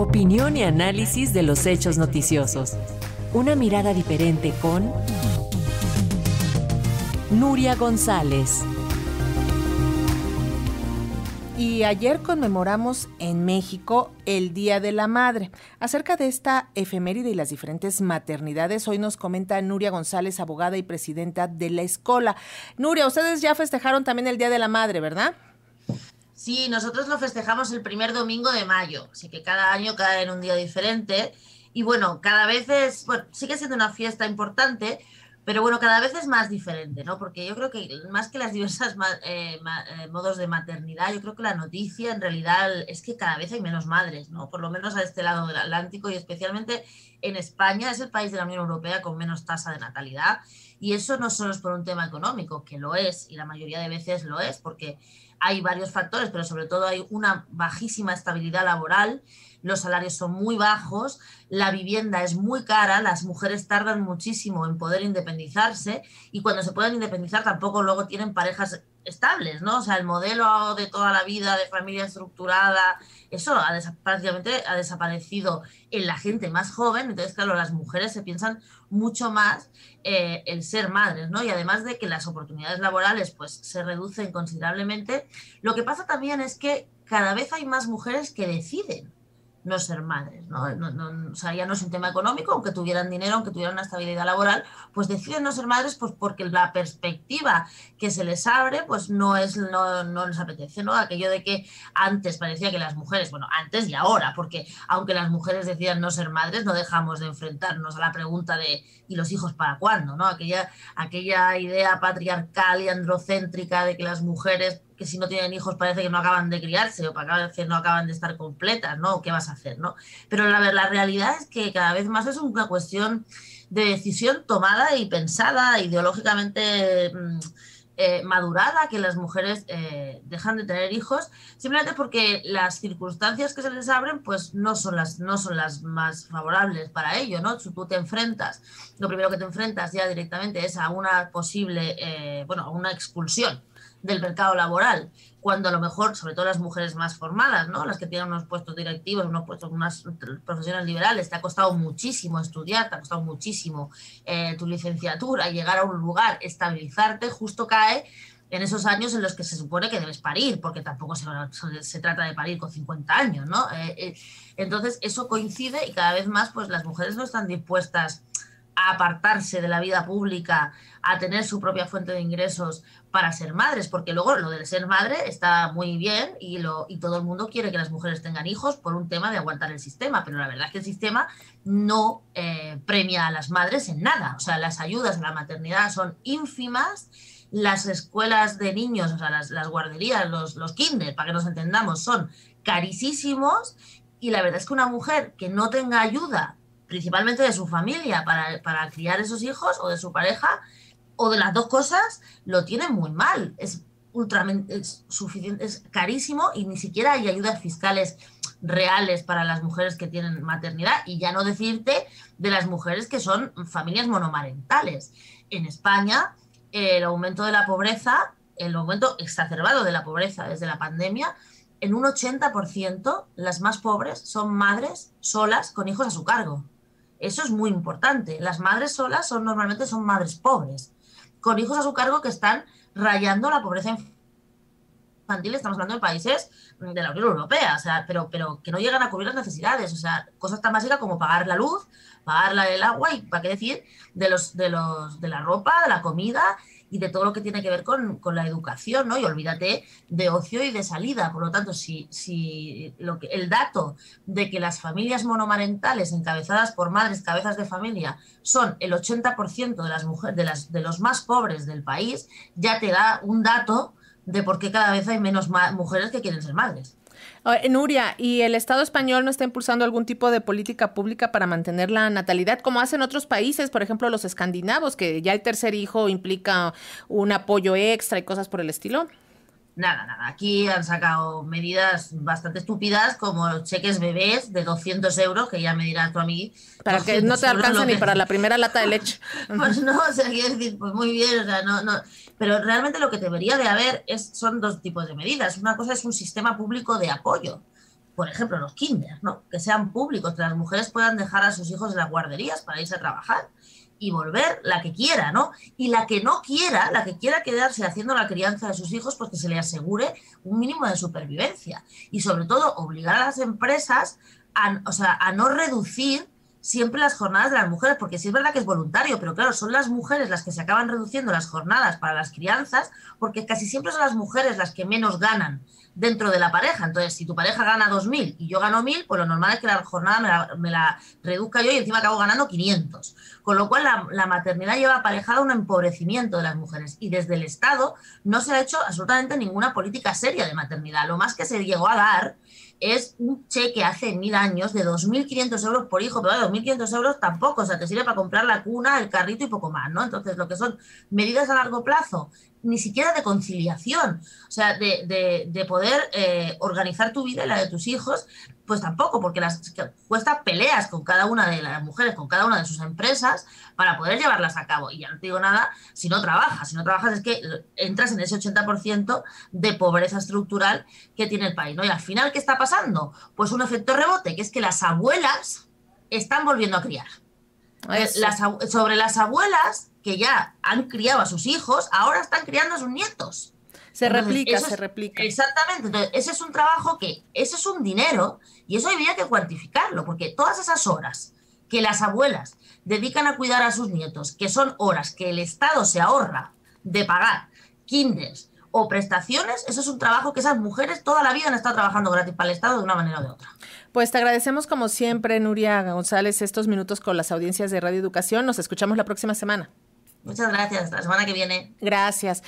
Opinión y análisis de los hechos noticiosos. Una mirada diferente con Nuria González. Y ayer conmemoramos en México el Día de la Madre. Acerca de esta efeméride y las diferentes maternidades, hoy nos comenta Nuria González, abogada y presidenta de la Escola. Nuria, ustedes ya festejaron también el Día de la Madre, ¿verdad? Sí, nosotros lo festejamos el primer domingo de mayo, así que cada año cae en un día diferente. Y bueno, cada vez es, bueno, sigue siendo una fiesta importante, pero bueno, cada vez es más diferente, ¿no? Porque yo creo que más que las diversas eh, eh, modos de maternidad, yo creo que la noticia en realidad es que cada vez hay menos madres, ¿no? Por lo menos a este lado del Atlántico y especialmente en España es el país de la Unión Europea con menos tasa de natalidad. Y eso no solo es por un tema económico, que lo es, y la mayoría de veces lo es, porque hay varios factores, pero sobre todo hay una bajísima estabilidad laboral, los salarios son muy bajos, la vivienda es muy cara, las mujeres tardan muchísimo en poder independizarse y cuando se pueden independizar tampoco luego tienen parejas estables, ¿no? O sea, el modelo de toda la vida de familia estructurada, eso ha prácticamente ha desaparecido en la gente más joven, entonces claro, las mujeres se piensan mucho más eh, el ser madres, ¿no? Y además de que las oportunidades laborales pues se reducen considerablemente, lo que pasa también es que cada vez hay más mujeres que deciden no ser madres, ¿no? No, O sea, ya no es un tema económico, aunque tuvieran dinero, aunque tuvieran una estabilidad laboral, pues deciden no ser madres pues porque la perspectiva que se les abre pues no es no, no les apetece, ¿no? Aquello de que antes parecía que las mujeres, bueno, antes y ahora, porque aunque las mujeres decían no ser madres, no dejamos de enfrentarnos a la pregunta de ¿y los hijos para cuándo? ¿no? Aquella, aquella idea patriarcal y androcéntrica de que las mujeres que si no tienen hijos parece que no acaban de criarse o que no acaban de estar completas, ¿no? ¿Qué vas a hacer, no? Pero la, la realidad es que cada vez más es una cuestión de decisión tomada y pensada ideológicamente mm, eh, madurada que las mujeres eh, dejan de tener hijos simplemente porque las circunstancias que se les abren pues no son las no son las más favorables para ello no tú te enfrentas lo primero que te enfrentas ya directamente es a una posible eh, bueno a una expulsión del mercado laboral, cuando a lo mejor, sobre todo las mujeres más formadas, ¿no? las que tienen unos puestos directivos, unos puestos, unas profesiones liberales, te ha costado muchísimo estudiar, te ha costado muchísimo eh, tu licenciatura, llegar a un lugar, estabilizarte, justo cae en esos años en los que se supone que debes parir, porque tampoco se, se trata de parir con 50 años, ¿no? Eh, eh, entonces, eso coincide y cada vez más, pues las mujeres no están dispuestas a apartarse de la vida pública, a tener su propia fuente de ingresos para ser madres, porque luego lo de ser madre está muy bien y, lo, y todo el mundo quiere que las mujeres tengan hijos por un tema de aguantar el sistema, pero la verdad es que el sistema no eh, premia a las madres en nada, o sea, las ayudas a la maternidad son ínfimas, las escuelas de niños, o sea, las, guarderías, los, los kinder, para que nos entendamos, son carísimos y la verdad es que una mujer que no tenga ayuda principalmente de su familia para, para criar esos hijos o de su pareja o de las dos cosas, lo tiene muy mal. Es ultra, es, suficiente, es carísimo y ni siquiera hay ayudas fiscales reales para las mujeres que tienen maternidad y ya no decirte de las mujeres que son familias monomarentales. En España, el aumento de la pobreza, el aumento exacerbado de la pobreza desde la pandemia, en un 80% las más pobres son madres solas con hijos a su cargo. Eso es muy importante. Las madres solas son normalmente son madres pobres, con hijos a su cargo que están rayando la pobreza infantil. Estamos hablando de países de la Unión Europea, o sea, pero, pero que no llegan a cubrir las necesidades. O sea, cosas tan básicas como pagar la luz, pagar el agua y, ¿para qué decir? De, los, de, los, de la ropa, de la comida y de todo lo que tiene que ver con, la educación, ¿no? Y olvídate de ocio y de salida. Por lo tanto, si, si lo que, el dato de que las familias monomarentales encabezadas por madres cabezas de familia son el 80% de las mujeres, de, las, de los más pobres del país, ya te da un dato de por qué cada vez hay menos mujeres que quieren ser madres. Nuria, ¿y el Estado español no está impulsando algún tipo de política pública para mantener la natalidad, como hacen otros países, por ejemplo los escandinavos, que ya el tercer hijo implica un apoyo extra y cosas por el estilo? Nada, nada. Aquí han sacado medidas bastante estúpidas como cheques bebés de 200 euros, que ya me dirá tu amigo. Para que no te alcanza ni para la primera lata de leche. pues no, o sea, quiero decir, pues muy bien, o sea, no, no. Pero realmente lo que debería de haber es, son dos tipos de medidas. Una cosa es un sistema público de apoyo por ejemplo, los kinders, ¿no? Que sean públicos, que las mujeres puedan dejar a sus hijos en las guarderías para irse a trabajar y volver la que quiera, ¿no? Y la que no quiera, la que quiera quedarse haciendo la crianza de sus hijos, pues que se le asegure un mínimo de supervivencia. Y sobre todo, obligar a las empresas a, o sea, a no reducir siempre las jornadas de las mujeres, porque sí es verdad que es voluntario, pero claro, son las mujeres las que se acaban reduciendo las jornadas para las crianzas, porque casi siempre son las mujeres las que menos ganan dentro de la pareja. Entonces, si tu pareja gana 2.000 y yo gano 1.000, pues lo normal es que la jornada me la, reduzca yo y encima acabo ganando 500. Con lo cual, la, la, maternidad lleva aparejada un empobrecimiento de las mujeres y desde el Estado no se ha hecho absolutamente ninguna política seria de maternidad. Lo más que se llegó a dar es un cheque hace mil años de 2.500 euros por hijo, pero 2.500 euros tampoco, o sea, te sirve para comprar la cuna, el carrito y poco más, ¿no? Entonces, lo que son medidas a largo plazo, ni siquiera de conciliación, o sea, de, de, poder eh, organizar tu vida y la de tus hijos, pues tampoco, porque las cuesta peleas con cada una de las mujeres, con cada una de sus empresas, para poder llevarlas a cabo. Y ya no te digo nada si no trabajas. Si no trabajas es que entras en ese 80% de pobreza estructural que tiene el país. ¿no? Y al final, ¿qué está pasando? Pues un efecto rebote, que es que las abuelas están volviendo a criar. sobre las abuelas que ya han criado a sus hijos, ahora están criando a sus nietos. Se replica, se replica. Exactamente. Entonces, ese es un trabajo que, ese es un dinero y eso habría que cuantificarlo, porque todas esas horas que las abuelas dedican a cuidar a sus nietos, que son horas que el Estado se ahorra de pagar kinders o prestaciones, eso es un trabajo que esas mujeres toda la vida han estado trabajando gratis para el Estado de una manera o de otra. Pues te agradecemos como siempre, Nuria González, estos minutos con las audiencias de Radio Educación. Nos escuchamos la próxima semana. Muchas gracias. La semana que viene. Gracias.